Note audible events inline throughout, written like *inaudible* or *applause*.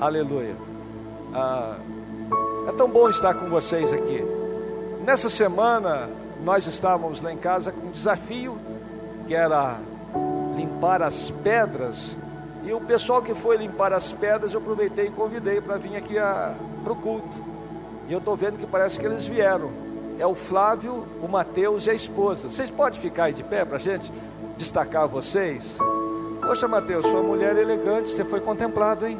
Aleluia. Ah, é tão bom estar com vocês aqui. Nessa semana, nós estávamos lá em casa com um desafio que era limpar as pedras. E o pessoal que foi limpar as pedras, eu aproveitei e convidei para vir aqui para o culto. E eu estou vendo que parece que eles vieram. É o Flávio, o Mateus e a esposa. Vocês podem ficar aí de pé para a gente destacar vocês? Poxa, Mateus, sua mulher elegante, você foi contemplado, hein?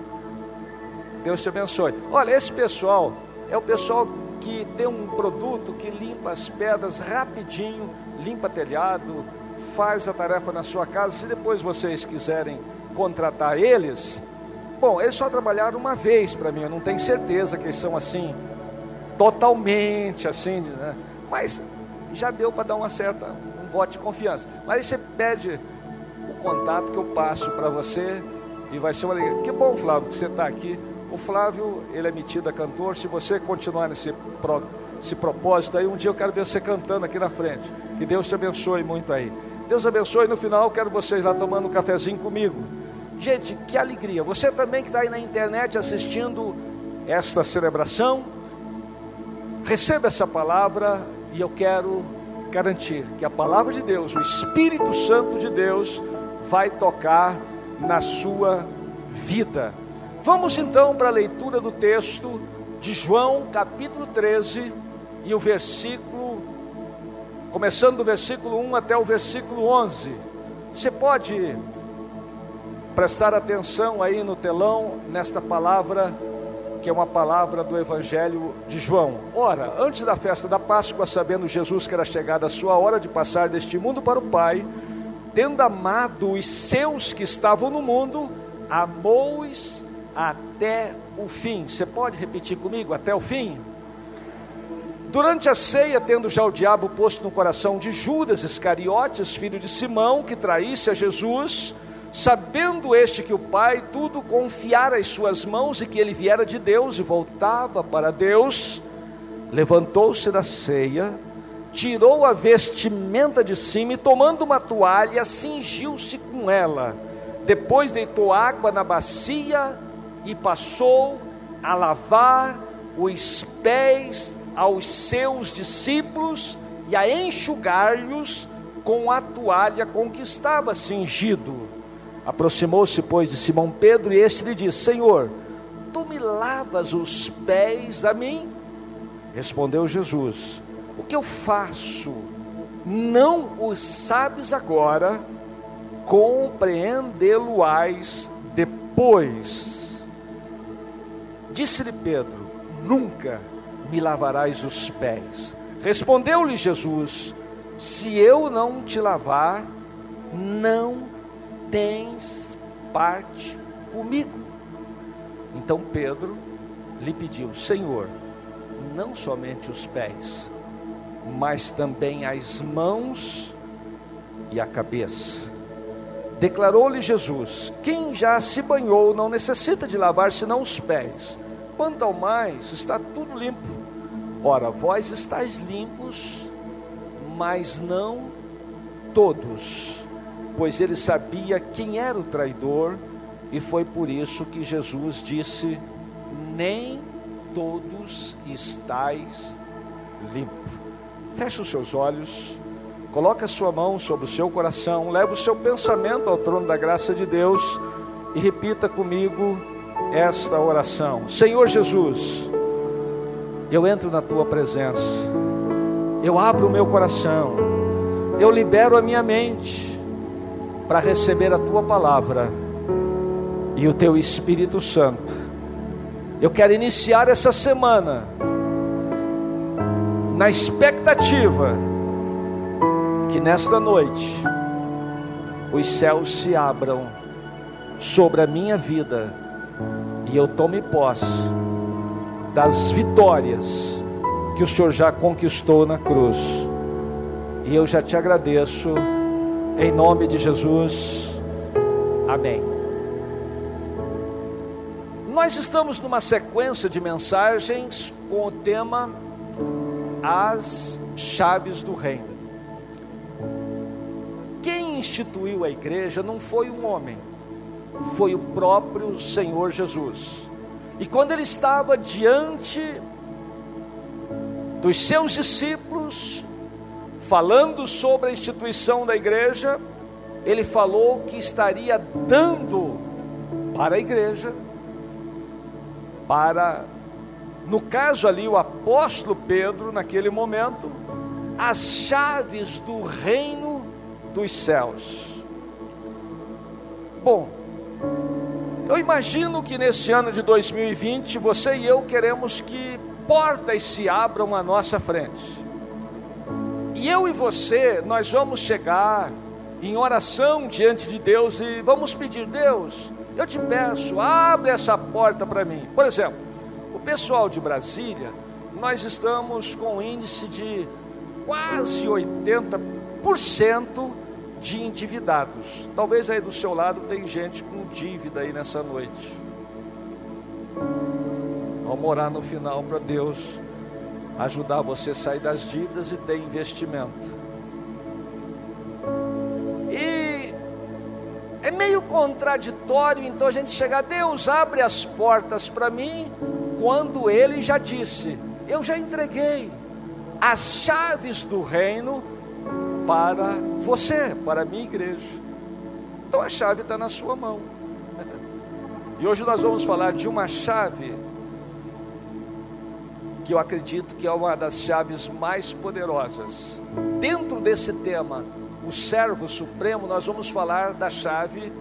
Deus te abençoe. Olha, esse pessoal é o pessoal que tem um produto que limpa as pedras rapidinho, limpa telhado, faz a tarefa na sua casa. Se depois vocês quiserem contratar eles, bom, eles só trabalharam uma vez para mim, eu não tenho certeza que eles são assim, totalmente assim, né? mas já deu para dar uma certa, um voto de confiança. Mas aí você pede o contato que eu passo para você e vai ser uma alegria. Que bom, Flávio, que você está aqui. O Flávio, ele é metido a cantor. Se você continuar nesse pro, esse propósito aí, um dia eu quero ver você cantando aqui na frente. Que Deus te abençoe muito aí. Deus abençoe. No final, quero vocês lá tomando um cafezinho comigo. Gente, que alegria. Você também que está aí na internet assistindo esta celebração, receba essa palavra e eu quero garantir que a palavra de Deus, o Espírito Santo de Deus, vai tocar na sua vida. Vamos então para a leitura do texto de João, capítulo 13, e o versículo, começando do versículo 1 até o versículo 11. Você pode prestar atenção aí no telão, nesta palavra, que é uma palavra do Evangelho de João. Ora, antes da festa da Páscoa, sabendo Jesus que era chegada a sua hora de passar deste mundo para o Pai, tendo amado os seus que estavam no mundo, amou-os até o fim. Você pode repetir comigo? Até o fim? Durante a ceia, tendo já o diabo posto no coração de Judas Iscariotes, filho de Simão, que traísse a Jesus, sabendo este que o Pai tudo confiara às suas mãos e que ele viera de Deus e voltava para Deus, levantou-se da ceia, tirou a vestimenta de cima e, tomando uma toalha, cingiu-se com ela. Depois deitou água na bacia e passou a lavar os pés aos seus discípulos e a enxugar-lhes com a toalha com que estava cingido. Aproximou-se, pois, de Simão Pedro, e este lhe disse: Senhor, tu me lavas os pés a mim? Respondeu Jesus: O que eu faço, não o sabes agora, compreendê-lo-ás depois. Disse-lhe Pedro: Nunca me lavarás os pés. Respondeu-lhe Jesus: Se eu não te lavar, não tens parte comigo. Então Pedro lhe pediu: Senhor, não somente os pés, mas também as mãos e a cabeça. Declarou-lhe Jesus: Quem já se banhou não necessita de lavar senão os pés. Quanto ao mais, está tudo limpo. Ora, vós estáis limpos, mas não todos, pois ele sabia quem era o traidor, e foi por isso que Jesus disse: Nem todos estáis limpos. Feche os seus olhos, coloque a sua mão sobre o seu coração, leve o seu pensamento ao trono da graça de Deus e repita comigo esta oração: Senhor Jesus, eu entro na tua presença, eu abro o meu coração, eu libero a minha mente para receber a tua palavra e o teu Espírito Santo. Eu quero iniciar essa semana na expectativa que nesta noite os céus se abram sobre a minha vida e eu tome posse das vitórias que o Senhor já conquistou na cruz. E eu já te agradeço, em nome de Jesus. Amém. Nós estamos numa sequência de mensagens com o tema As Chaves do Reino. Instituiu a igreja não foi um homem, foi o próprio Senhor Jesus. E quando ele estava diante dos seus discípulos, falando sobre a instituição da igreja, ele falou que estaria dando para a igreja, para, no caso ali, o apóstolo Pedro, naquele momento, as chaves do reino dos céus. Bom, eu imagino que nesse ano de 2020 você e eu queremos que portas se abram à nossa frente. E eu e você, nós vamos chegar em oração diante de Deus e vamos pedir: Deus, eu te peço, abre essa porta para mim. Por exemplo, o pessoal de Brasília, nós estamos com um índice de quase 80% de endividados. Talvez aí do seu lado tem gente com dívida aí nessa noite. Vamos orar no final para Deus ajudar você a sair das dívidas e ter investimento. E é meio contraditório então a gente chegar, Deus abre as portas para mim, quando Ele já disse, eu já entreguei as chaves do reino para você, para a minha igreja. Então a chave está na sua mão. E hoje nós vamos falar de uma chave que eu acredito que é uma das chaves mais poderosas. Dentro desse tema, o servo supremo, nós vamos falar da chave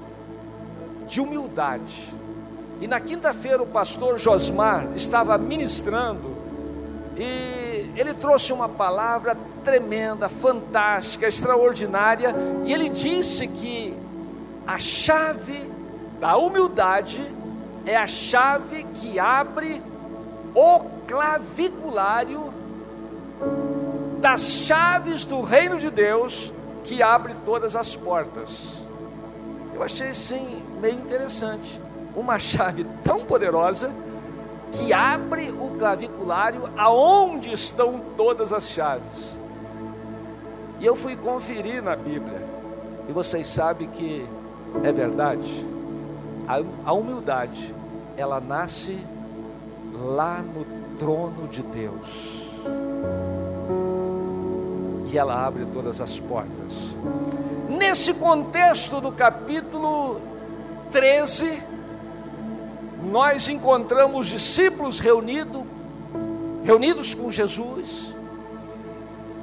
de humildade. E na quinta-feira o pastor Josmar estava ministrando e ele trouxe uma palavra tremenda, fantástica, extraordinária, e ele disse que a chave da humildade é a chave que abre o claviculário das chaves do reino de Deus que abre todas as portas. Eu achei sim meio interessante. Uma *laughs* chave tão poderosa que abre o claviculário aonde estão todas as chaves. E eu fui conferir na Bíblia, e vocês sabem que é verdade. A, a humildade, ela nasce lá no trono de Deus. E ela abre todas as portas. Nesse contexto do capítulo 13, nós encontramos discípulos reunidos, reunidos com Jesus,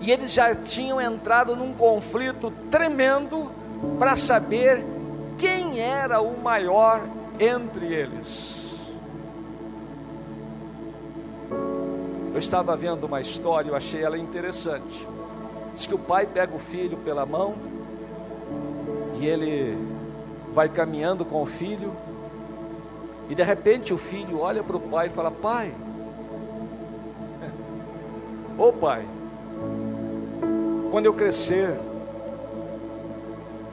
e eles já tinham entrado num conflito tremendo para saber quem era o maior entre eles. Eu estava vendo uma história, eu achei ela interessante. Diz que o pai pega o filho pela mão e ele vai caminhando com o filho e de repente o filho olha para o pai e fala: Pai, *laughs* ô pai, quando eu crescer,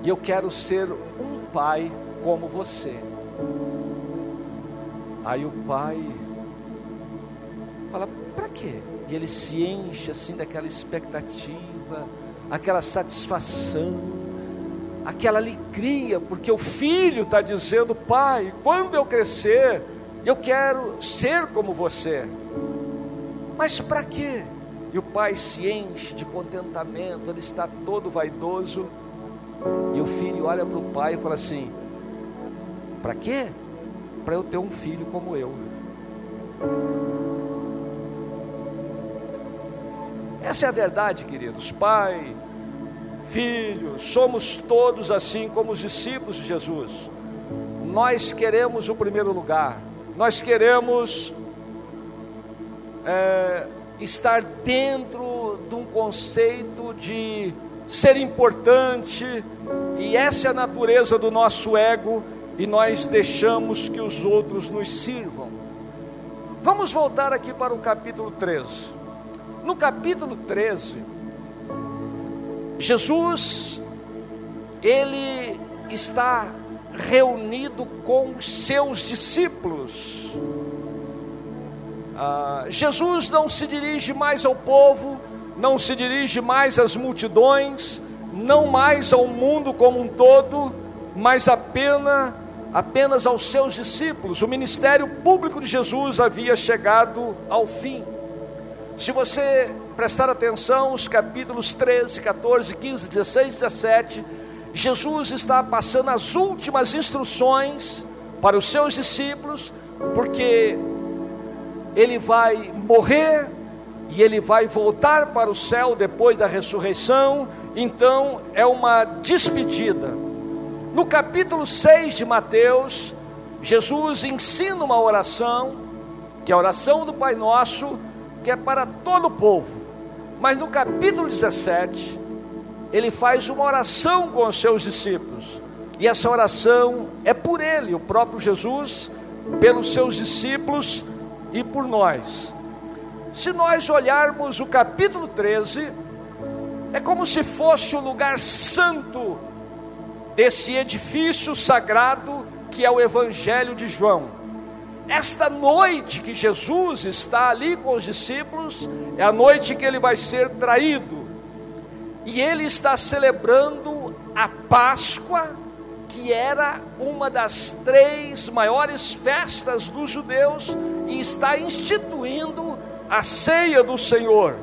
eu quero ser um pai como você. Aí o pai fala: Para quê? E ele se enche assim daquela expectativa, aquela satisfação aquela alegria, porque o filho está dizendo: Pai, quando eu crescer, eu quero ser como você. Mas para quê? E o pai se enche de contentamento, ele está todo vaidoso. E o filho olha para o pai e fala assim: Para quê? Para eu ter um filho como eu. Essa é a verdade, queridos. Pai, filhos, somos todos assim como os discípulos de Jesus. Nós queremos o primeiro lugar, nós queremos é, estar dentro de um conceito de ser importante, e essa é a natureza do nosso ego, e nós deixamos que os outros nos sirvam. Vamos voltar aqui para o capítulo 13. No capítulo 13, Jesus, ele está reunido com seus discípulos. Ah, Jesus não se dirige mais ao povo, não se dirige mais às multidões, não mais ao mundo como um todo, mas apenas apenas aos seus discípulos. O ministério público de Jesus havia chegado ao fim. Se você prestar atenção, os capítulos 13, 14, 15, 16, 17, Jesus está passando as últimas instruções para os seus discípulos, porque ele vai morrer e ele vai voltar para o céu depois da ressurreição, então é uma despedida. No capítulo 6 de Mateus, Jesus ensina uma oração, que é a oração do Pai Nosso, que é para todo o povo. Mas no capítulo 17, ele faz uma oração com os seus discípulos. E essa oração é por ele, o próprio Jesus, pelos seus discípulos e por nós. Se nós olharmos o capítulo 13, é como se fosse o lugar santo desse edifício sagrado que é o Evangelho de João. Esta noite que Jesus está ali com os discípulos, é a noite que ele vai ser traído, e ele está celebrando a Páscoa, que era uma das três maiores festas dos judeus, e está instituindo a ceia do Senhor.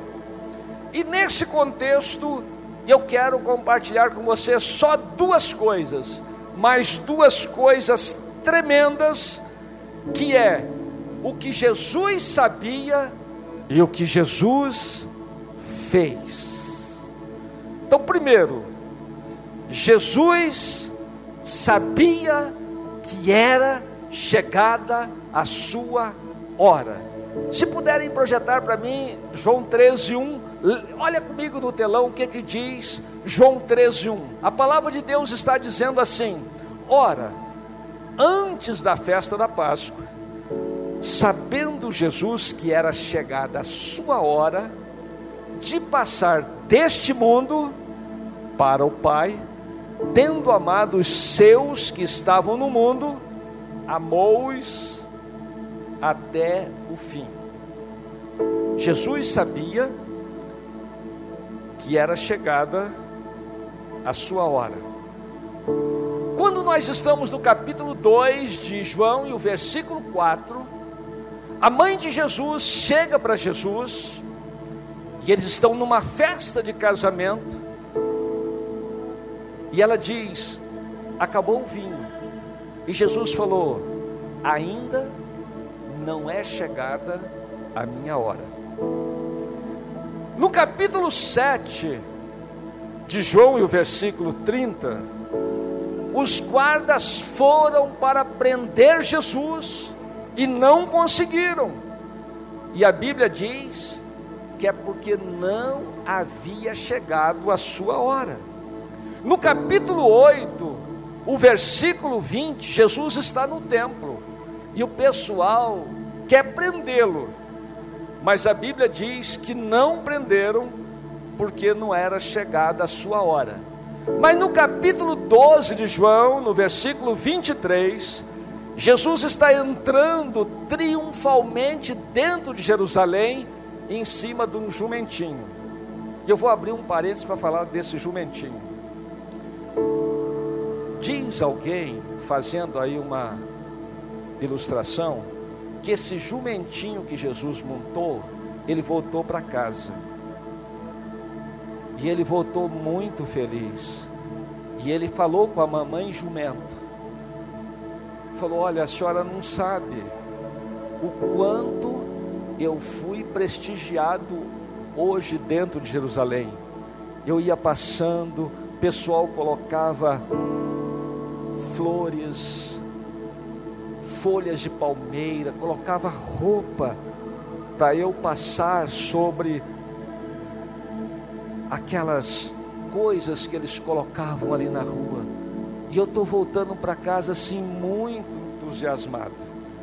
E nesse contexto, eu quero compartilhar com você só duas coisas, mas duas coisas tremendas, que é o que Jesus sabia e o que Jesus fez. Então, primeiro, Jesus sabia que era chegada a sua hora. Se puderem projetar para mim João 13, 1, olha comigo no telão o que, que diz João 13, 1. A palavra de Deus está dizendo assim: Ora, antes da festa da Páscoa, sabendo Jesus que era chegada a sua hora de passar deste mundo para o Pai, tendo amado os seus que estavam no mundo, amou-os até o fim. Jesus sabia que era chegada a sua hora. Nós estamos no capítulo 2 de João e o versículo 4, a mãe de Jesus chega para Jesus e eles estão numa festa de casamento e ela diz: Acabou o vinho. E Jesus falou: Ainda não é chegada a minha hora. No capítulo 7 de João e o versículo 30, os guardas foram para prender Jesus e não conseguiram. E a Bíblia diz que é porque não havia chegado a sua hora. No capítulo 8, o versículo 20, Jesus está no templo e o pessoal quer prendê-lo, mas a Bíblia diz que não prenderam porque não era chegada a sua hora. Mas no capítulo 12 de João, no versículo 23, Jesus está entrando triunfalmente dentro de Jerusalém, em cima de um jumentinho. E eu vou abrir um parênteses para falar desse jumentinho. Diz alguém, fazendo aí uma ilustração, que esse jumentinho que Jesus montou, ele voltou para casa. E ele voltou muito feliz. E ele falou com a mamãe jumento. Falou: Olha, a senhora não sabe o quanto eu fui prestigiado hoje dentro de Jerusalém. Eu ia passando, pessoal colocava flores, folhas de palmeira, colocava roupa para eu passar sobre aquelas coisas que eles colocavam ali na rua. E eu estou voltando para casa assim, muito entusiasmado.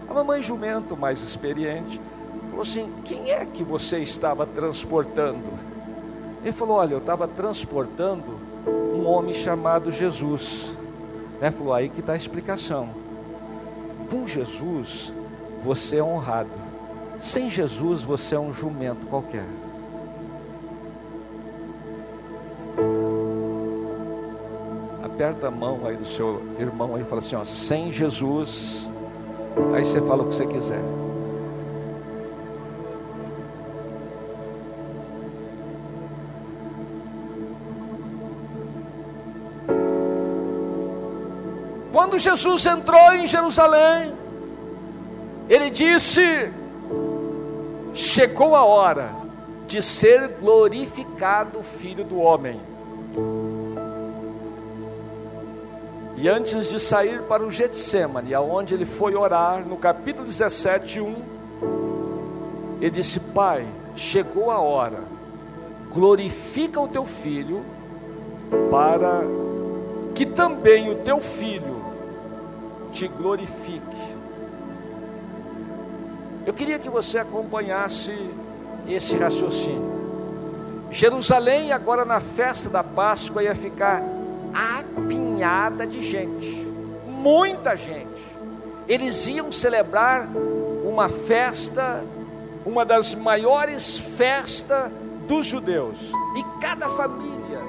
A mamãe jumento, mais experiente, falou assim: Quem é que você estava transportando? Ele falou: Olha, eu estava transportando um homem chamado Jesus. Ele falou: Aí que está a explicação. Com Jesus, você é honrado. Sem Jesus, você é um jumento qualquer. Aperta a mão aí do seu irmão aí e fala assim: ó, sem Jesus, aí você fala o que você quiser. Quando Jesus entrou em Jerusalém, ele disse: Chegou a hora de ser glorificado o Filho do Homem. E antes de sair para o Getsemane, aonde ele foi orar, no capítulo 17, 1, ele disse: Pai, chegou a hora, glorifica o teu filho, para que também o teu filho te glorifique. Eu queria que você acompanhasse esse raciocínio. Jerusalém, agora na festa da Páscoa, ia ficar de gente, muita gente. Eles iam celebrar uma festa, uma das maiores festas dos judeus, e cada família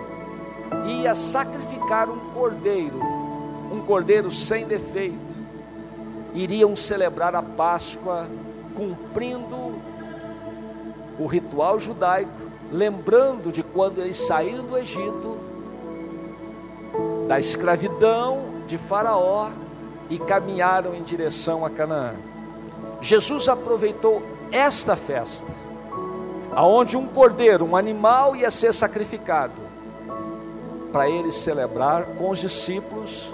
ia sacrificar um cordeiro, um cordeiro sem defeito. Iriam celebrar a Páscoa cumprindo o ritual judaico, lembrando de quando eles saíram do Egito, da escravidão de Faraó e caminharam em direção a Canaã. Jesus aproveitou esta festa, aonde um cordeiro, um animal ia ser sacrificado, para eles celebrar com os discípulos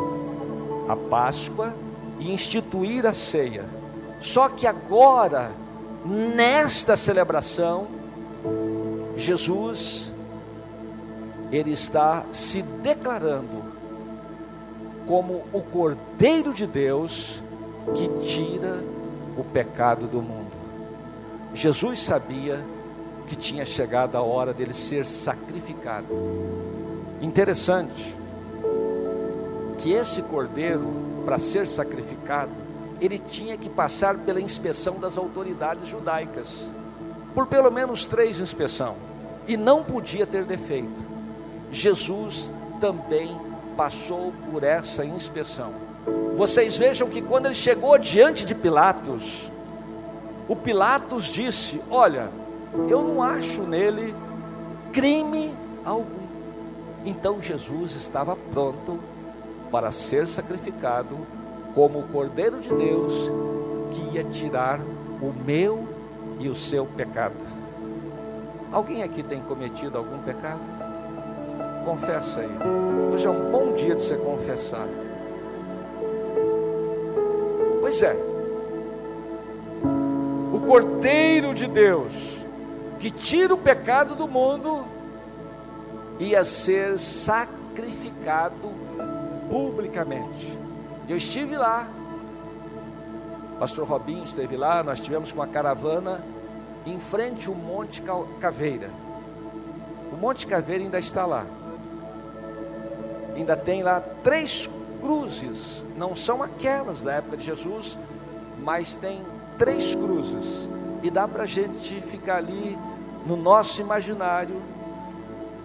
a Páscoa e instituir a ceia só que agora, nesta celebração, Jesus, ele está se declarando como o Cordeiro de Deus que tira o pecado do mundo. Jesus sabia que tinha chegado a hora dele ser sacrificado. Interessante que esse cordeiro, para ser sacrificado, ele tinha que passar pela inspeção das autoridades judaicas, por pelo menos três inspeções, e não podia ter defeito. Jesus também passou por essa inspeção. Vocês vejam que quando ele chegou diante de Pilatos, o Pilatos disse: Olha, eu não acho nele crime algum. Então Jesus estava pronto para ser sacrificado como o Cordeiro de Deus que ia tirar o meu e o seu pecado. Alguém aqui tem cometido algum pecado? Confessa aí. Hoje é um bom dia de você confessar. Pois é. O Cordeiro de Deus que tira o pecado do mundo ia ser sacrificado publicamente. Eu estive lá, pastor Robinho esteve lá, nós estivemos com a caravana em frente ao Monte Caveira. O Monte Caveira ainda está lá. Ainda tem lá três cruzes, não são aquelas da época de Jesus, mas tem três cruzes. E dá para a gente ficar ali no nosso imaginário,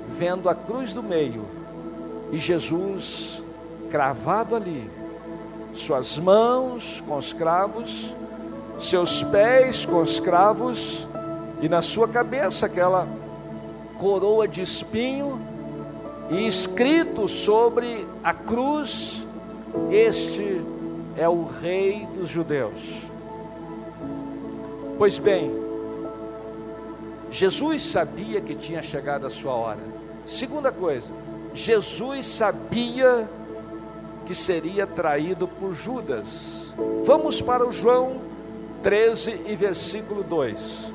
vendo a cruz do meio e Jesus cravado ali, suas mãos com os cravos, seus pés com os cravos, e na sua cabeça aquela coroa de espinho, e escrito sobre a cruz: Este é o Rei dos Judeus. Pois bem, Jesus sabia que tinha chegado a sua hora. Segunda coisa, Jesus sabia que seria traído por Judas. Vamos para o João 13 e versículo 2.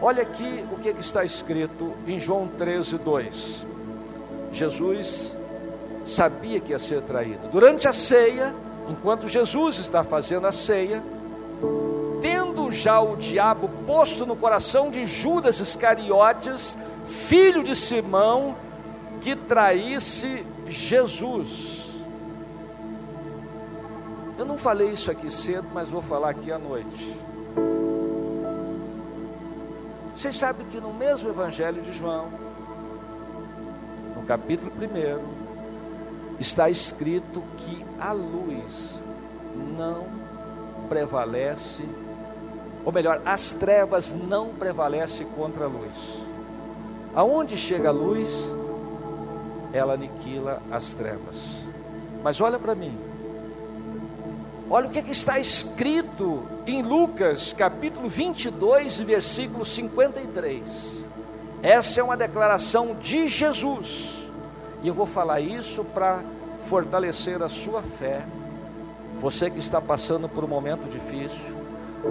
Olha aqui o que, é que está escrito em João 13, 2. Jesus sabia que ia ser traído. Durante a ceia, enquanto Jesus está fazendo a ceia, tendo já o diabo posto no coração de Judas Iscariotes, filho de Simão, que traísse Jesus. Eu não falei isso aqui cedo, mas vou falar aqui à noite. Vocês sabem que no mesmo Evangelho de João, capítulo 1, está escrito que a luz não prevalece, ou melhor, as trevas não prevalecem contra a luz. Aonde chega a luz, ela aniquila as trevas. Mas olha para mim, olha o que, é que está escrito em Lucas capítulo 22, versículo 53. Essa é uma declaração de Jesus. E eu vou falar isso para fortalecer a sua fé. Você que está passando por um momento difícil,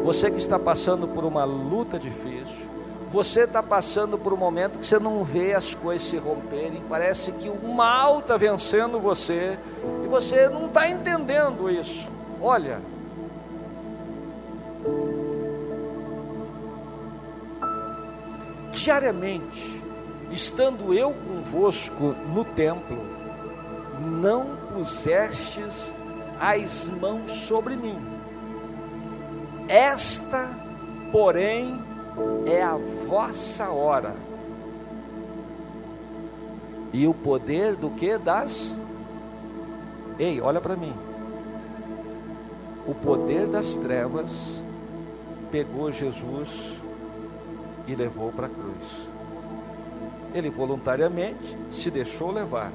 você que está passando por uma luta difícil, você está passando por um momento que você não vê as coisas se romperem, parece que o mal está vencendo você e você não está entendendo isso. Olha, diariamente, estando eu convosco no templo, não pusestes as mãos sobre mim. Esta, porém, é a vossa hora. E o poder do que das Ei, olha para mim. O poder das trevas pegou Jesus e levou para a cruz. Ele voluntariamente se deixou levar.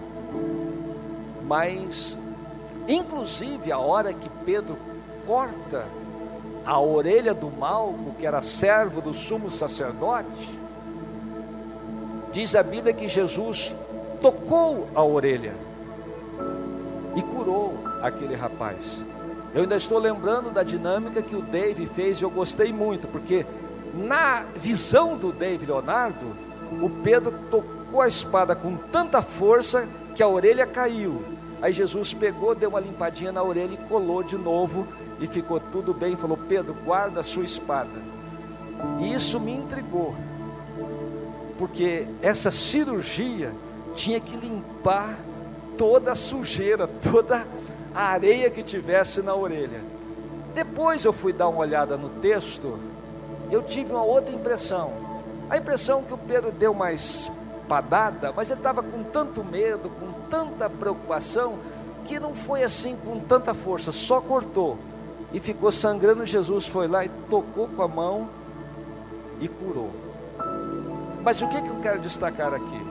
Mas, inclusive, a hora que Pedro corta a orelha do Malco, que era servo do sumo sacerdote, diz a Bíblia que Jesus tocou a orelha e curou aquele rapaz. Eu ainda estou lembrando da dinâmica que o Dave fez e eu gostei muito, porque na visão do Dave Leonardo, o Pedro tocou a espada com tanta força que a orelha caiu. Aí Jesus pegou, deu uma limpadinha na orelha e colou de novo e ficou tudo bem. Falou: Pedro, guarda a sua espada. E isso me intrigou, porque essa cirurgia tinha que limpar toda a sujeira, toda a areia que tivesse na orelha. Depois eu fui dar uma olhada no texto, eu tive uma outra impressão. A impressão que o Pedro deu uma espadada, mas ele estava com tanto medo, com tanta preocupação, que não foi assim com tanta força, só cortou e ficou sangrando. Jesus foi lá e tocou com a mão e curou. Mas o que, que eu quero destacar aqui?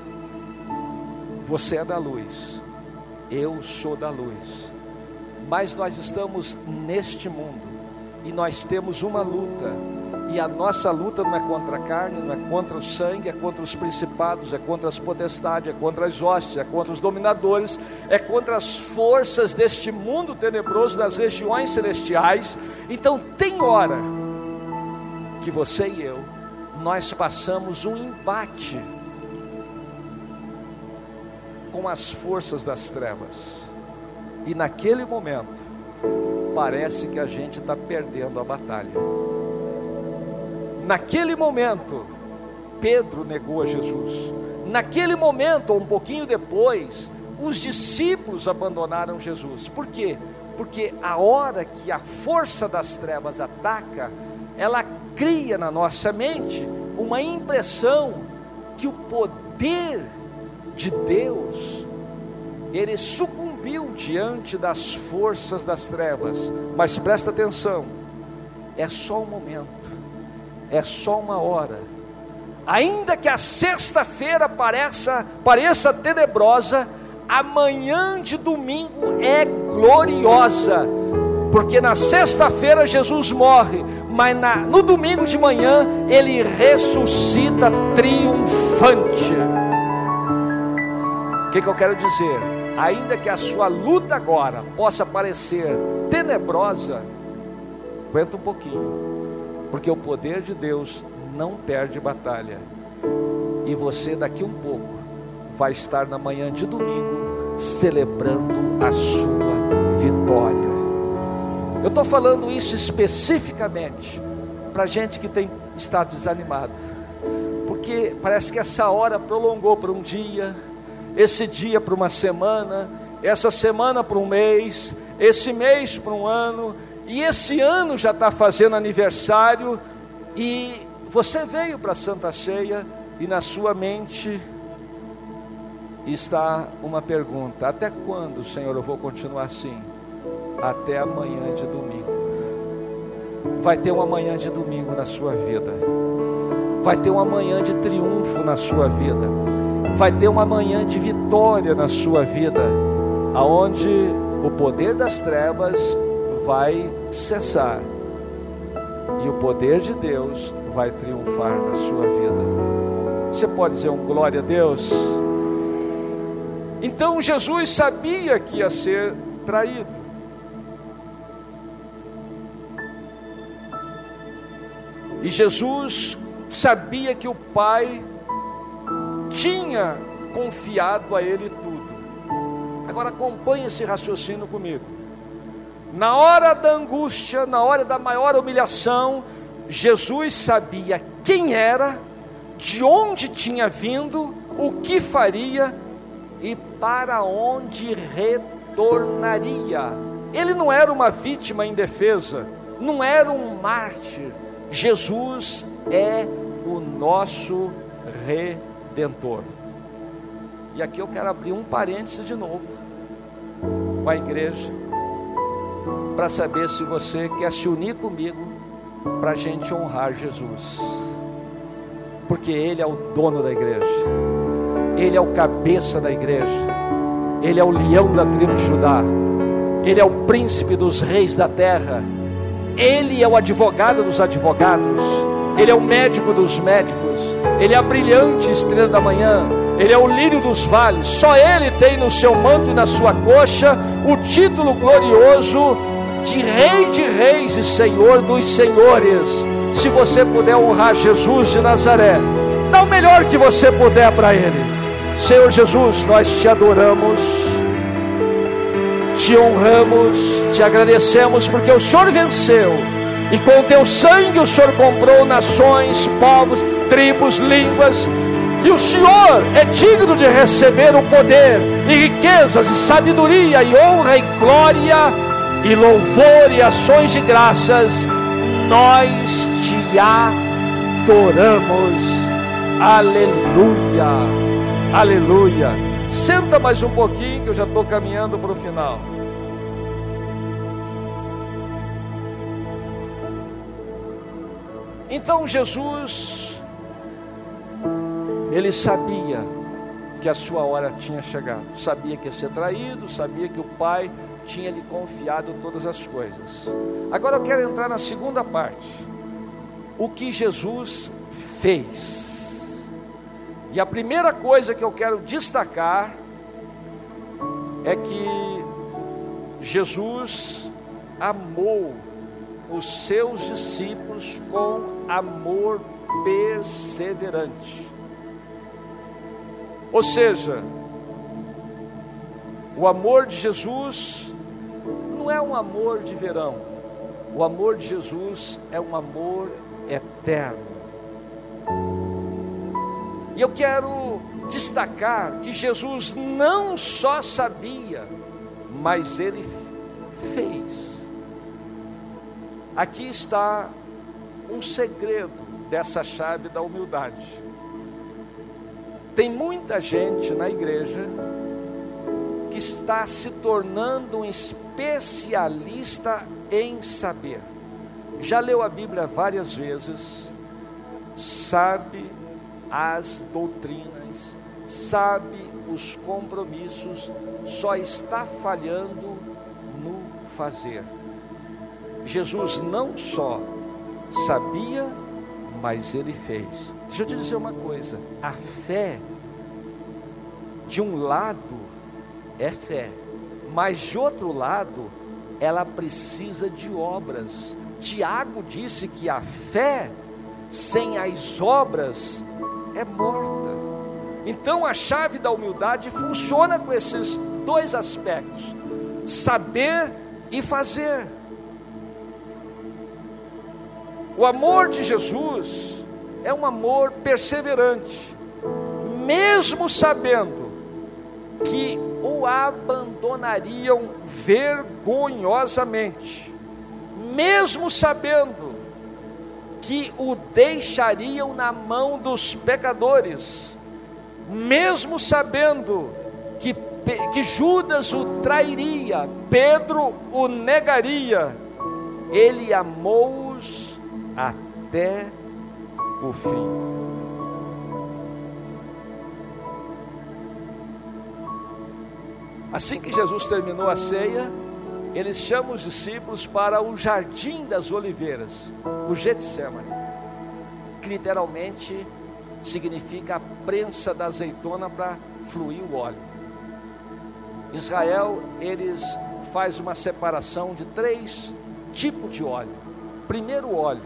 Você é da luz, eu sou da luz, mas nós estamos neste mundo e nós temos uma luta e a nossa luta não é contra a carne, não é contra o sangue, é contra os principados, é contra as potestades, é contra as hostes, é contra os dominadores, é contra as forças deste mundo tenebroso das regiões celestiais. Então tem hora que você e eu nós passamos um embate com as forças das trevas. E naquele momento parece que a gente está perdendo a batalha. Naquele momento, Pedro negou a Jesus. Naquele momento, ou um pouquinho depois, os discípulos abandonaram Jesus. Por quê? Porque a hora que a força das trevas ataca, ela cria na nossa mente uma impressão que o poder de Deus ele sucumbiu diante das forças das trevas. Mas presta atenção, é só um momento é só uma hora. Ainda que a sexta-feira pareça, pareça tenebrosa, amanhã de domingo é gloriosa, porque na sexta-feira Jesus morre, mas na, no domingo de manhã ele ressuscita triunfante. O que, que eu quero dizer? Ainda que a sua luta agora possa parecer tenebrosa, aguenta um pouquinho porque o poder de Deus não perde batalha. E você daqui um pouco vai estar na manhã de domingo celebrando a sua vitória. Eu estou falando isso especificamente para gente que tem estado desanimado, porque parece que essa hora prolongou para um dia, esse dia para uma semana, essa semana para um mês, esse mês para um ano, e esse ano já está fazendo aniversário, e você veio para a Santa Ceia, e na sua mente está uma pergunta: até quando, Senhor, eu vou continuar assim? Até amanhã de domingo. Vai ter uma manhã de domingo na sua vida. Vai ter uma manhã de triunfo na sua vida. Vai ter uma manhã de vitória na sua vida, aonde o poder das trevas vai cessar e o poder de Deus vai triunfar na sua vida. Você pode dizer um glória a Deus? Então Jesus sabia que ia ser traído. E Jesus sabia que o Pai tinha confiado a ele tudo. Agora acompanhe esse raciocínio comigo. Na hora da angústia, na hora da maior humilhação, Jesus sabia quem era, de onde tinha vindo, o que faria e para onde retornaria. Ele não era uma vítima indefesa, não era um mártir. Jesus é o nosso redentor. E aqui eu quero abrir um parêntese de novo com a igreja para saber se você quer se unir comigo para a gente honrar Jesus, porque Ele é o dono da igreja, Ele é o cabeça da igreja, Ele é o leão da tribo de Judá, Ele é o príncipe dos reis da terra, Ele é o advogado dos advogados, Ele é o médico dos médicos, Ele é a brilhante estrela da manhã, Ele é o lírio dos vales, só Ele tem no seu manto e na sua coxa o título glorioso de Rei de Reis e Senhor dos Senhores. Se você puder honrar Jesus de Nazaré, dá o melhor que você puder para Ele. Senhor Jesus, nós te adoramos, te honramos, te agradecemos porque o Senhor venceu e com o teu sangue o Senhor comprou nações, povos, tribos, línguas. E o Senhor é digno de receber o poder e riquezas e sabedoria e honra e glória e louvor e ações de graças, nós te adoramos. Aleluia, aleluia. Senta mais um pouquinho que eu já estou caminhando para o final. Então Jesus, ele sabia que a sua hora tinha chegado, sabia que ia ser traído, sabia que o Pai tinha lhe confiado todas as coisas. Agora eu quero entrar na segunda parte. O que Jesus fez. E a primeira coisa que eu quero destacar é que Jesus amou os seus discípulos com amor perseverante. Ou seja, o amor de Jesus não é um amor de verão. O amor de Jesus é um amor eterno. E eu quero destacar que Jesus não só sabia, mas ele fez. Aqui está um segredo dessa chave da humildade. Tem muita gente na igreja que está se tornando um especialista em saber. Já leu a Bíblia várias vezes, sabe as doutrinas, sabe os compromissos, só está falhando no fazer. Jesus não só sabia, mas ele fez. Deixa eu te dizer uma coisa: a fé, de um lado, é fé. Mas de outro lado, ela precisa de obras. Tiago disse que a fé sem as obras é morta. Então a chave da humildade funciona com esses dois aspectos: saber e fazer. O amor de Jesus é um amor perseverante, mesmo sabendo que o abandonariam vergonhosamente, mesmo sabendo que o deixariam na mão dos pecadores, mesmo sabendo que, que Judas o trairia, Pedro o negaria, ele amou-os até o fim. Assim que Jesus terminou a ceia, ele chama os discípulos para o jardim das oliveiras, o Getsemane, que literalmente significa a prensa da azeitona para fluir o óleo. Israel, eles faz uma separação de três tipos de óleo. Primeiro óleo,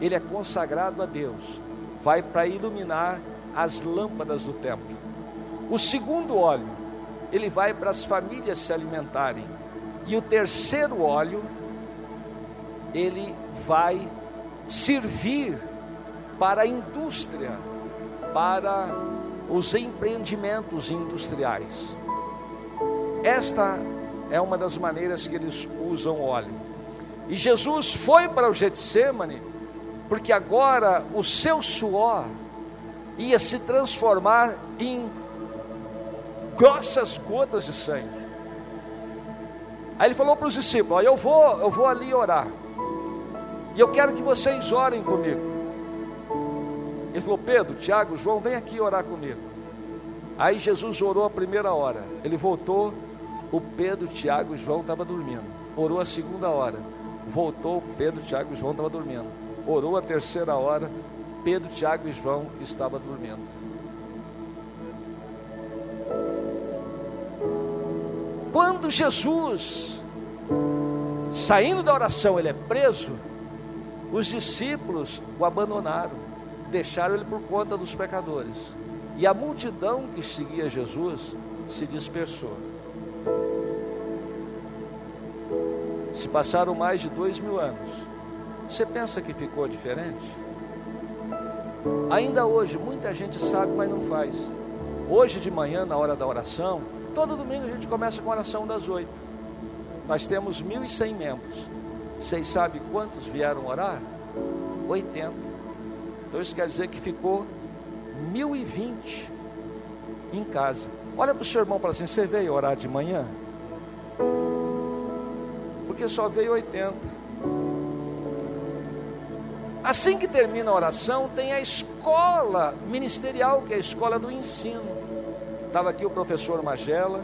ele é consagrado a Deus, vai para iluminar as lâmpadas do templo. O segundo óleo, ele vai para as famílias se alimentarem. E o terceiro óleo, ele vai servir para a indústria, para os empreendimentos industriais. Esta é uma das maneiras que eles usam óleo. E Jesus foi para o Getsemane, porque agora o seu suor ia se transformar em grossas gotas de sangue. Aí ele falou para os discípulos: Eu vou, eu vou ali orar. E eu quero que vocês orem comigo. Ele falou: Pedro, Tiago, João, vem aqui orar comigo. Aí Jesus orou a primeira hora. Ele voltou, o Pedro, Tiago e João estavam dormindo. Orou a segunda hora. Voltou, Pedro, Tiago e João estavam dormindo. Orou a terceira hora. Pedro, Tiago e João estavam dormindo. Quando Jesus, saindo da oração, ele é preso, os discípulos o abandonaram, deixaram ele por conta dos pecadores. E a multidão que seguia Jesus se dispersou. Se passaram mais de dois mil anos. Você pensa que ficou diferente? Ainda hoje, muita gente sabe, mas não faz. Hoje de manhã, na hora da oração, Todo domingo a gente começa com a oração das oito. Nós temos 1.100 membros. Vocês sabem quantos vieram orar? 80. Então isso quer dizer que ficou 1.020 em casa. Olha para o seu irmão e fala assim: Você veio orar de manhã? Porque só veio 80. Assim que termina a oração, tem a escola ministerial, que é a escola do ensino. Estava aqui o professor Magela,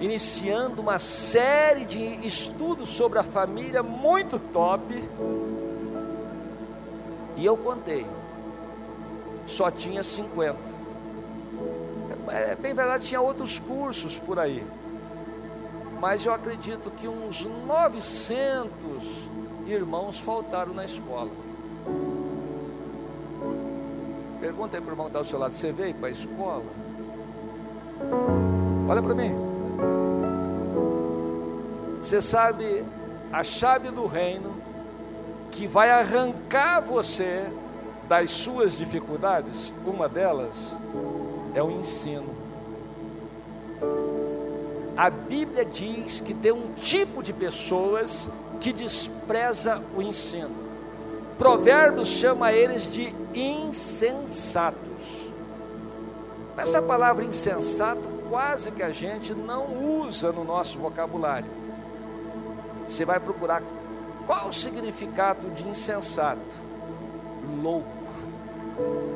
iniciando uma série de estudos sobre a família muito top. E eu contei, só tinha 50. É, é bem verdade, tinha outros cursos por aí. Mas eu acredito que uns 900 irmãos faltaram na escola. Pergunta aí para o irmão que está do seu lado: você veio para a escola? Olha para mim. Você sabe a chave do reino que vai arrancar você das suas dificuldades? Uma delas é o ensino. A Bíblia diz que tem um tipo de pessoas que despreza o ensino. Provérbios chama eles de insensatos. Essa palavra insensato quase que a gente não usa no nosso vocabulário. Você vai procurar qual o significado de insensato? Louco.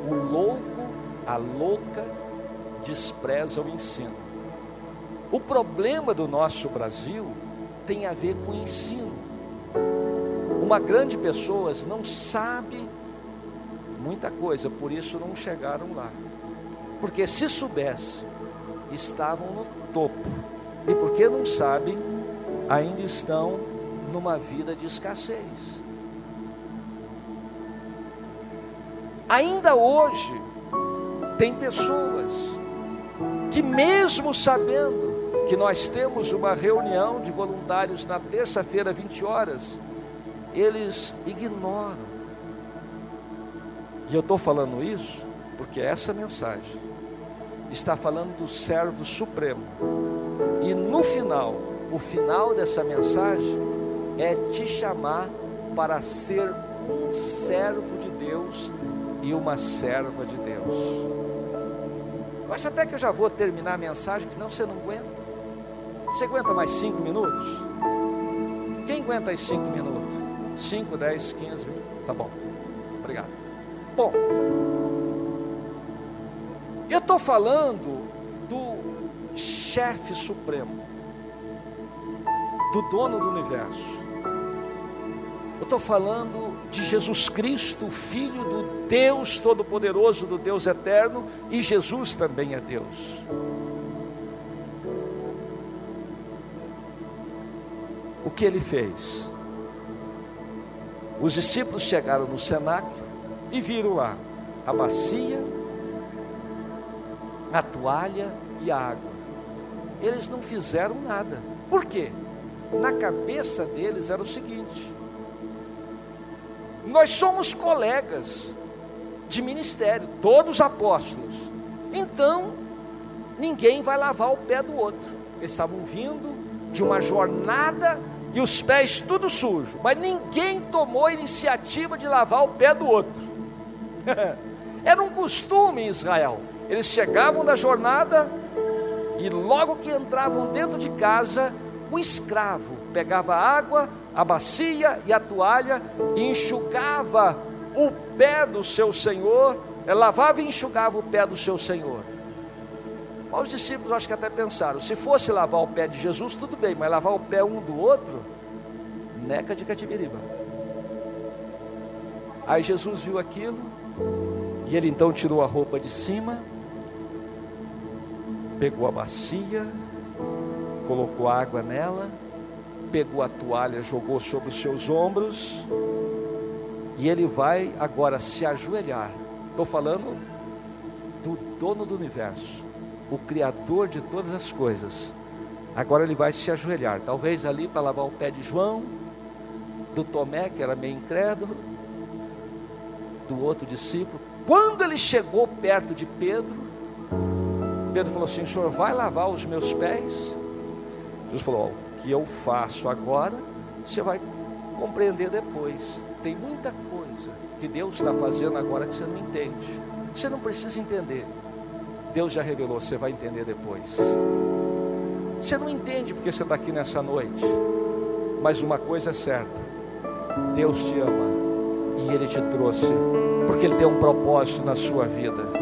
O louco, a louca, despreza o ensino. O problema do nosso Brasil tem a ver com o ensino. Uma grande pessoa não sabe muita coisa, por isso não chegaram lá. Porque se soubesse, estavam no topo. E porque não sabem, ainda estão numa vida de escassez. Ainda hoje, tem pessoas que, mesmo sabendo que nós temos uma reunião de voluntários na terça-feira, 20 horas, eles ignoram. E eu estou falando isso porque essa mensagem está falando do servo supremo. E no final, o final dessa mensagem é te chamar para ser um servo de Deus e uma serva de Deus. Eu acho até que eu já vou terminar a mensagem, senão você não aguenta. Você aguenta mais cinco minutos? Quem aguenta aí cinco minutos? Cinco, dez, quinze, tá bom. Obrigado. Bom, eu estou falando do chefe supremo, do dono do universo. Eu estou falando de Jesus Cristo, Filho do Deus Todo-Poderoso, do Deus Eterno, e Jesus também é Deus. O que ele fez? Os discípulos chegaram no cenáculo e viram lá a bacia, a toalha e a água. Eles não fizeram nada. Por quê? Na cabeça deles era o seguinte: nós somos colegas de ministério, todos apóstolos. Então, ninguém vai lavar o pé do outro. Eles estavam vindo de uma jornada e os pés tudo sujo, mas ninguém tomou a iniciativa de lavar o pé do outro. *laughs* Era um costume em Israel. Eles chegavam da jornada e logo que entravam dentro de casa, o escravo pegava a água, a bacia e a toalha e enxugava o pé do seu senhor, eh, lavava e enxugava o pé do seu senhor. Os discípulos acho que até pensaram: se fosse lavar o pé de Jesus, tudo bem, mas lavar o pé um do outro, neca de catibiriba. Aí Jesus viu aquilo, e ele então tirou a roupa de cima, pegou a bacia, colocou água nela, pegou a toalha, jogou sobre os seus ombros, e ele vai agora se ajoelhar. Estou falando do dono do universo, o Criador de todas as coisas. Agora ele vai se ajoelhar, talvez ali para lavar o pé de João, do Tomé, que era meio incrédulo, do outro discípulo. Quando ele chegou perto de Pedro, Pedro falou assim: senhor vai lavar os meus pés? Jesus falou: O que eu faço agora, você vai compreender depois. Tem muita coisa que Deus está fazendo agora que você não entende. Você não precisa entender. Deus já revelou, você vai entender depois. Você não entende porque você está aqui nessa noite. Mas uma coisa é certa: Deus te ama e Ele te trouxe, porque Ele tem um propósito na sua vida.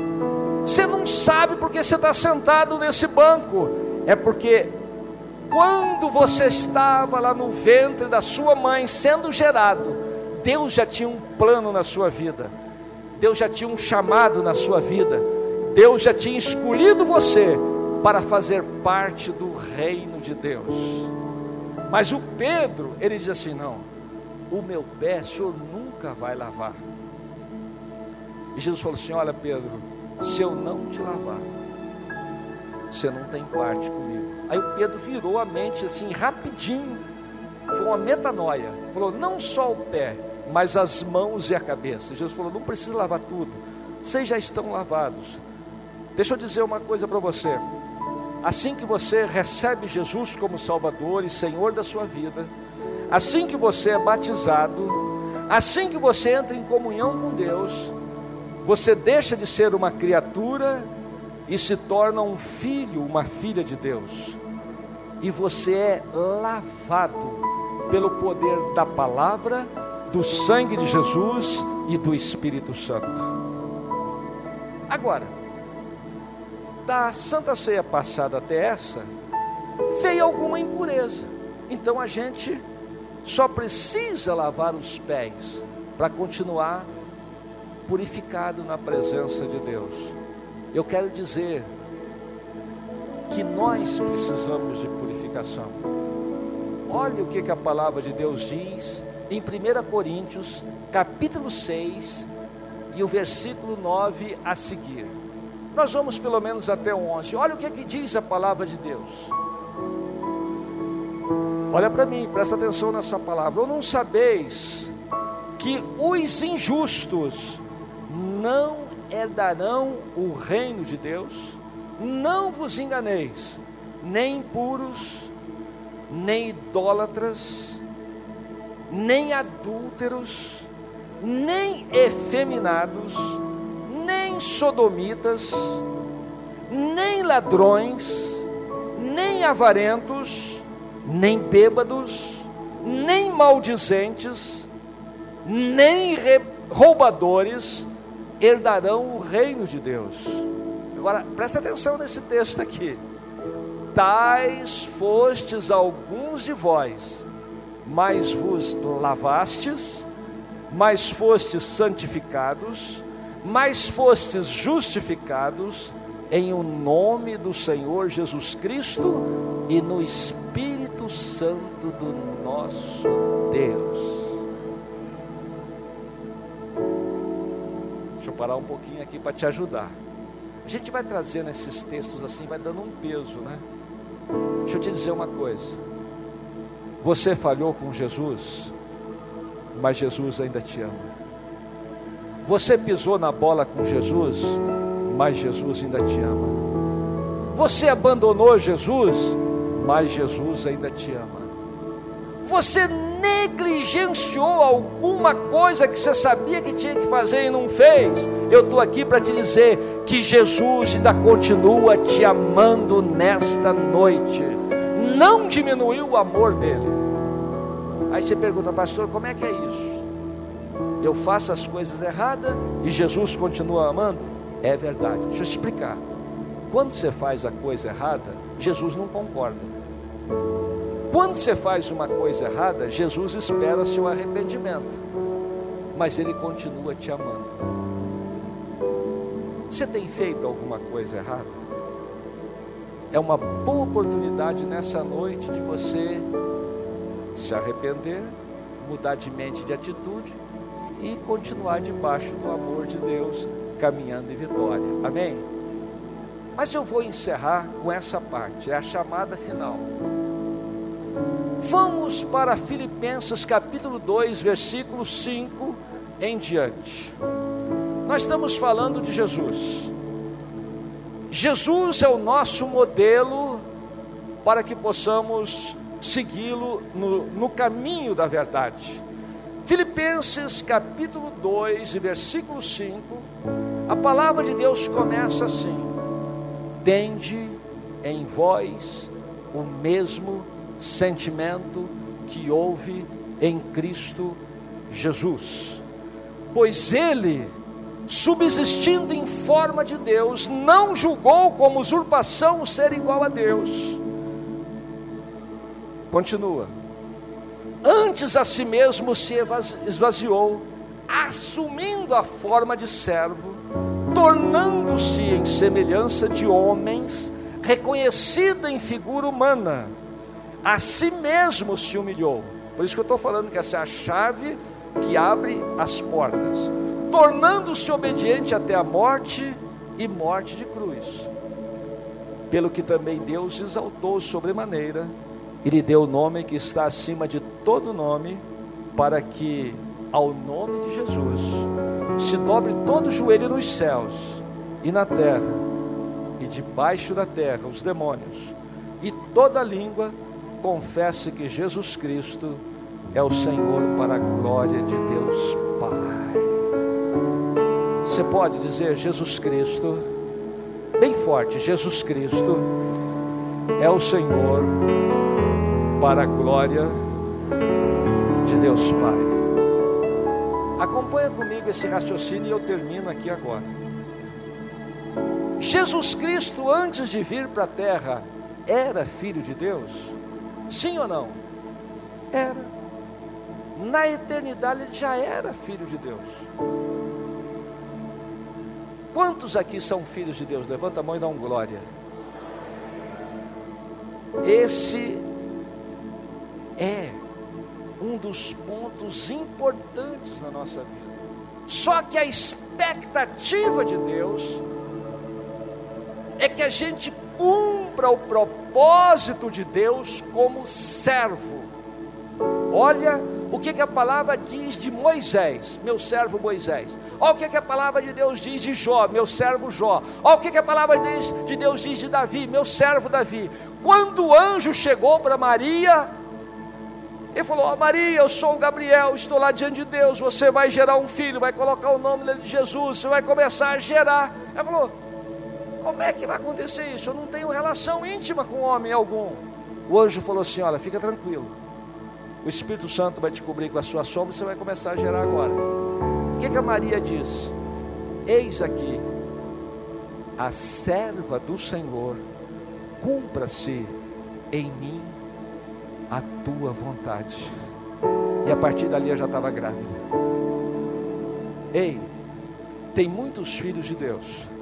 Sabe porque você está sentado nesse banco, é porque quando você estava lá no ventre da sua mãe sendo gerado, Deus já tinha um plano na sua vida, Deus já tinha um chamado na sua vida, Deus já tinha escolhido você para fazer parte do reino de Deus. Mas o Pedro, ele diz assim: não, o meu pé o senhor nunca vai lavar. E Jesus falou assim: olha, Pedro, se eu não te lavar, você não tem parte comigo. Aí o Pedro virou a mente assim, rapidinho, foi uma metanoia. Falou: não só o pé, mas as mãos e a cabeça. Jesus falou: não precisa lavar tudo, vocês já estão lavados. Deixa eu dizer uma coisa para você. Assim que você recebe Jesus como Salvador e Senhor da sua vida, assim que você é batizado, assim que você entra em comunhão com Deus, você deixa de ser uma criatura e se torna um filho, uma filha de Deus. E você é lavado pelo poder da palavra, do sangue de Jesus e do Espírito Santo. Agora, da Santa Ceia passada até essa, veio alguma impureza. Então a gente só precisa lavar os pés para continuar purificado na presença de Deus. Eu quero dizer que nós precisamos de purificação. Olha o que, que a palavra de Deus diz em 1 Coríntios, capítulo 6, e o versículo 9 a seguir. Nós vamos pelo menos até o 11. Olha o que, que diz a palavra de Deus. Olha para mim, presta atenção nessa palavra. Ou não sabeis que os injustos não herdarão o reino de Deus. Não vos enganeis, nem impuros, nem idólatras, nem adúlteros, nem efeminados, nem sodomitas, nem ladrões, nem avarentos, nem bêbados, nem maldizentes, nem roubadores herdarão o reino de Deus. Agora, presta atenção nesse texto aqui. Tais fostes alguns de vós, mas vos lavastes, mas fostes santificados, mas fostes justificados em o nome do Senhor Jesus Cristo e no Espírito Santo do nosso Deus. Parar um pouquinho aqui para te ajudar. A gente vai trazendo esses textos assim, vai dando um peso, né? Deixa eu te dizer uma coisa. Você falhou com Jesus, mas Jesus ainda te ama. Você pisou na bola com Jesus, mas Jesus ainda te ama. Você abandonou Jesus, mas Jesus ainda te ama. Você negligenciou alguma coisa que você sabia que tinha que fazer e não fez. Eu estou aqui para te dizer que Jesus ainda continua te amando nesta noite. Não diminuiu o amor dele. Aí você pergunta, pastor, como é que é isso? Eu faço as coisas erradas e Jesus continua amando? É verdade. Deixa eu explicar. Quando você faz a coisa errada, Jesus não concorda. Quando você faz uma coisa errada, Jesus espera seu arrependimento, mas Ele continua te amando. Você tem feito alguma coisa errada? É uma boa oportunidade nessa noite de você se arrepender, mudar de mente, de atitude e continuar debaixo do amor de Deus, caminhando em vitória. Amém? Mas eu vou encerrar com essa parte, é a chamada final. Vamos para Filipenses capítulo 2, versículo 5 em diante. Nós estamos falando de Jesus. Jesus é o nosso modelo para que possamos segui-lo no, no caminho da verdade. Filipenses capítulo 2, versículo 5, a palavra de Deus começa assim: Tende em vós o mesmo sentimento que houve em Cristo Jesus. Pois ele, subsistindo em forma de Deus, não julgou como usurpação ser igual a Deus. Continua. Antes a si mesmo se esvaziou, assumindo a forma de servo, tornando-se em semelhança de homens, reconhecido em figura humana a si mesmo se humilhou. Por isso que eu estou falando que essa é a chave que abre as portas, tornando-se obediente até a morte e morte de cruz. Pelo que também Deus exaltou sobremaneira e lhe deu o nome que está acima de todo nome, para que ao nome de Jesus se dobre todo o joelho nos céus e na terra e debaixo da terra os demônios e toda língua confesse que Jesus Cristo é o Senhor para a glória de Deus Pai. Você pode dizer Jesus Cristo, bem forte: Jesus Cristo é o Senhor para a glória de Deus Pai. Acompanha comigo esse raciocínio e eu termino aqui agora. Jesus Cristo, antes de vir para a terra, era filho de Deus? Sim ou não? Era. Na eternidade ele já era filho de Deus. Quantos aqui são filhos de Deus? Levanta a mão e dá um glória. Esse é um dos pontos importantes na nossa vida. Só que a expectativa de Deus é que a gente cumpra o propósito de Deus como servo. Olha o que, que a palavra diz de Moisés, meu servo Moisés. Olha o que, que a palavra de Deus diz de Jó, meu servo Jó. Olha o que, que a palavra de Deus diz de Davi, meu servo Davi. Quando o anjo chegou para Maria, ele falou: oh, Maria, eu sou o Gabriel, estou lá diante de Deus. Você vai gerar um filho, vai colocar o nome dele de Jesus, você vai começar a gerar. Ela falou: Como é que vai acontecer isso? Eu não tenho relação íntima com homem algum. O anjo falou assim: Olha, fica tranquilo. O Espírito Santo vai te cobrir com a sua sombra e você vai começar a gerar agora. O que, que a Maria diz? Eis aqui, a serva do Senhor, cumpra-se em mim a tua vontade. E a partir dali eu já estava grávida. Ei, tem muitos filhos de Deus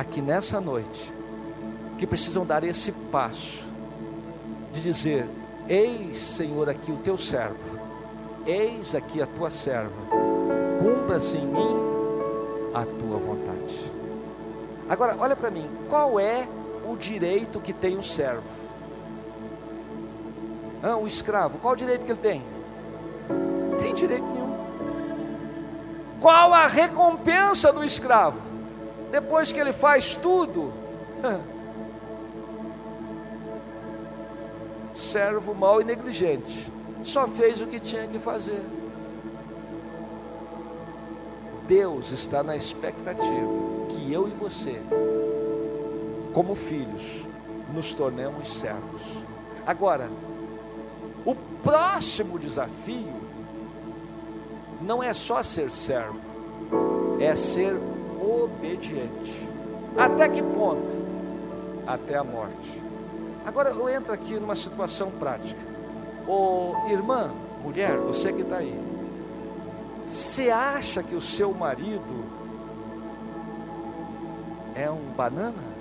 aqui nessa noite que precisam dar esse passo de dizer: Eis, Senhor, aqui o teu servo, eis aqui a tua serva, cumpra-se em mim a tua vontade. Agora, olha para mim, qual é o direito que tem o servo? Ah, o escravo, qual o direito que ele tem? Tem direito nenhum. Qual a recompensa do escravo? Depois que ele faz tudo, *laughs* servo mau e negligente, só fez o que tinha que fazer. Deus está na expectativa que eu e você, como filhos, nos tornemos servos. Agora, o próximo desafio não é só ser servo, é ser obediente. Até que ponto? Até a morte. Agora eu entro aqui numa situação prática. Ô irmã, mulher, você que está aí, você acha que o seu marido é um banana?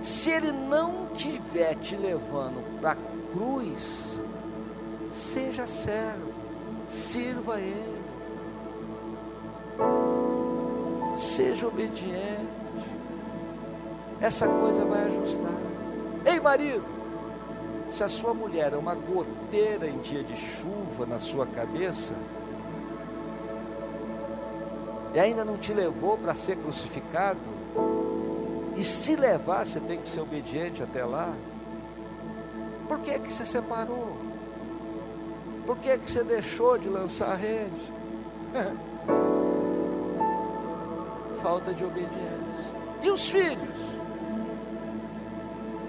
Se ele não estiver te levando para a cruz, seja servo, sirva ele, seja obediente, essa coisa vai ajustar. Ei, marido, se a sua mulher é uma goteira em dia de chuva na sua cabeça, e ainda não te levou para ser crucificado, e se levar, você tem que ser obediente até lá. Por que que você separou? Por que que você deixou de lançar a rede? *laughs* Falta de obediência. E os filhos?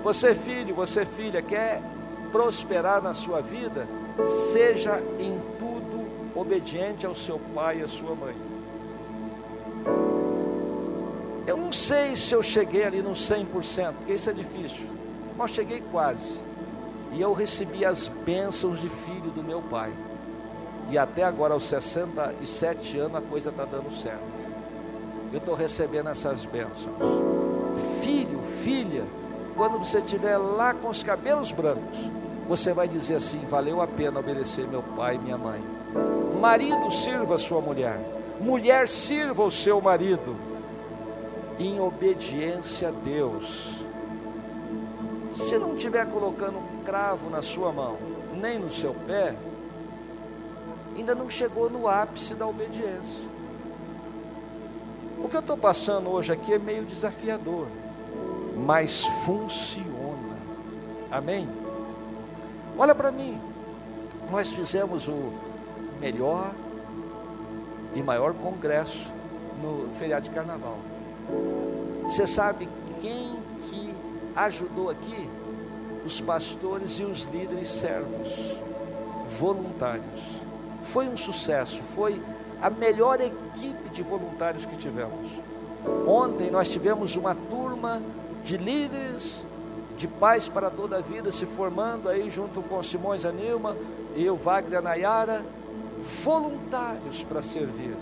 Você filho, você filha, quer prosperar na sua vida? Seja em tudo obediente ao seu pai e à sua mãe. Eu não sei se eu cheguei ali no 100%, porque isso é difícil, mas cheguei quase. E eu recebi as bênçãos de filho do meu pai. E até agora, aos 67 anos, a coisa está dando certo. Eu estou recebendo essas bênçãos. Filho, filha, quando você estiver lá com os cabelos brancos, você vai dizer assim: valeu a pena obedecer meu pai e minha mãe. Marido, sirva a sua mulher. Mulher, sirva o seu marido em obediência a Deus. Se não estiver colocando um cravo na sua mão, nem no seu pé, ainda não chegou no ápice da obediência. O que eu estou passando hoje aqui é meio desafiador, mas funciona. Amém? Olha para mim, nós fizemos o melhor e maior congresso no feriado de carnaval. Você sabe quem que ajudou aqui? Os pastores e os líderes servos, voluntários. Foi um sucesso, foi a melhor equipe de voluntários que tivemos. Ontem nós tivemos uma turma de líderes, de pais para toda a vida se formando aí junto com Simões Anilma e o Wagner Nayara, voluntários para servir.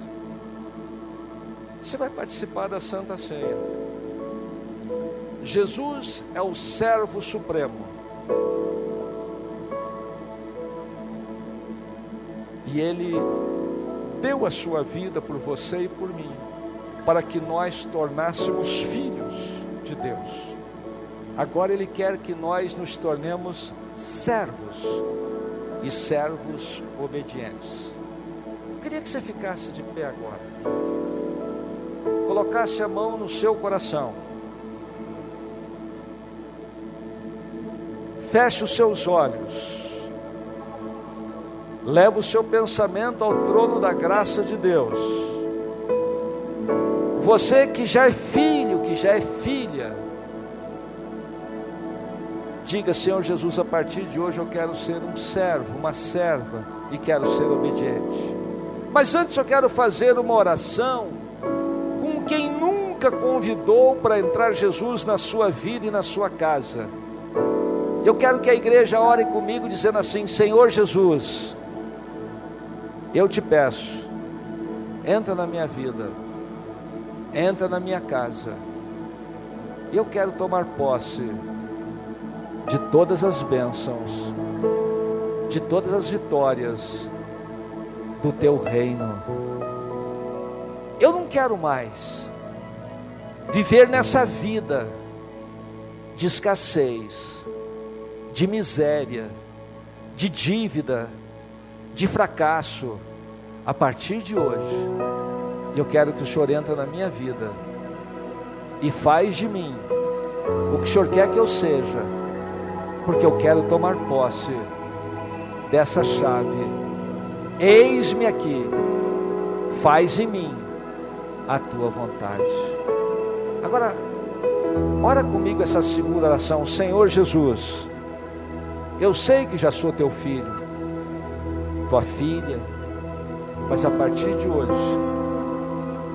Você vai participar da Santa Ceia. Jesus é o servo supremo. E ele deu a sua vida por você e por mim, para que nós tornássemos filhos de Deus. Agora ele quer que nós nos tornemos servos e servos obedientes. Eu queria que você ficasse de pé agora colocasse a mão no seu coração. Feche os seus olhos. Leva o seu pensamento ao trono da graça de Deus. Você que já é filho, que já é filha, diga, Senhor Jesus, a partir de hoje eu quero ser um servo, uma serva e quero ser obediente. Mas antes eu quero fazer uma oração com quem nunca convidou para entrar Jesus na sua vida e na sua casa. Eu quero que a igreja ore comigo dizendo assim: Senhor Jesus, eu te peço, entra na minha vida, entra na minha casa. Eu quero tomar posse de todas as bênçãos, de todas as vitórias do teu reino. Eu não quero mais viver nessa vida de escassez, de miséria, de dívida, de fracasso. A partir de hoje, eu quero que o Senhor entre na minha vida e faz de mim o que o Senhor quer que eu seja, porque eu quero tomar posse dessa chave. Eis-me aqui, faz em mim a tua vontade. Agora, ora comigo essa segunda oração, Senhor Jesus. Eu sei que já sou teu filho, tua filha, mas a partir de hoje,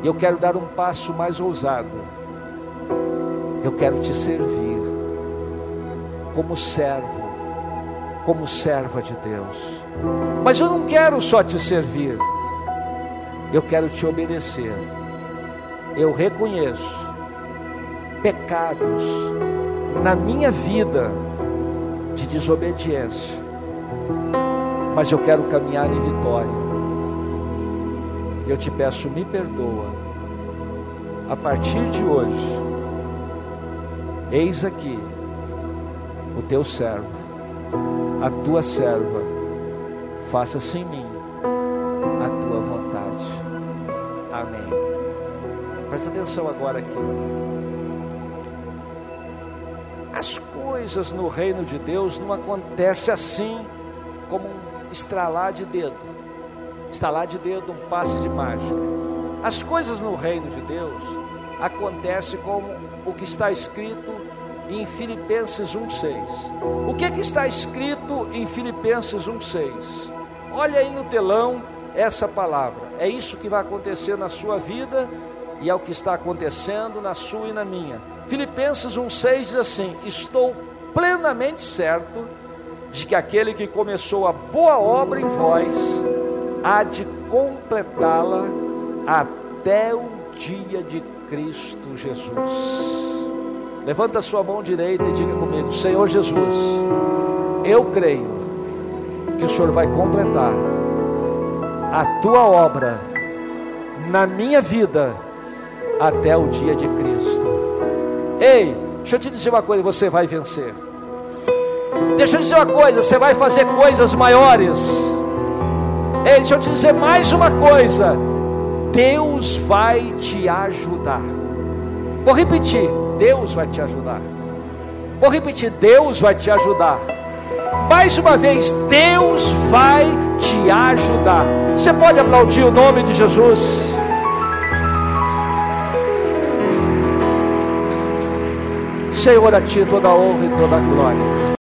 eu quero dar um passo mais ousado. Eu quero te servir como servo, como serva de Deus. Mas eu não quero só te servir, eu quero te obedecer. Eu reconheço pecados na minha vida de desobediência, mas eu quero caminhar em vitória. Eu te peço, me perdoa. A partir de hoje, eis aqui o teu servo, a tua serva, faça-se em mim a tua vontade. Amém. Presta atenção agora aqui. As coisas no reino de Deus não acontecem assim, como um estralar de dedo. Estralar de dedo, um passe de mágica. As coisas no reino de Deus acontecem como o que está escrito em Filipenses 1:6. O que, é que está escrito em Filipenses 1:6? Olha aí no telão essa palavra. É isso que vai acontecer na sua vida e é o que está acontecendo na sua e na minha. Filipenses 1,6 diz assim: Estou plenamente certo de que aquele que começou a boa obra em vós há de completá-la até o dia de Cristo Jesus. Levanta a sua mão direita e diga comigo: Senhor Jesus, eu creio que o Senhor vai completar a tua obra na minha vida até o dia de Cristo. Ei, deixa eu te dizer uma coisa: você vai vencer. Deixa eu dizer uma coisa: você vai fazer coisas maiores. Ei, deixa eu te dizer mais uma coisa: Deus vai te ajudar. Vou repetir: Deus vai te ajudar. Vou repetir: Deus vai te ajudar. Mais uma vez, Deus vai te ajudar. Você pode aplaudir o nome de Jesus? Senhor, a Ti toda a honra e toda a glória.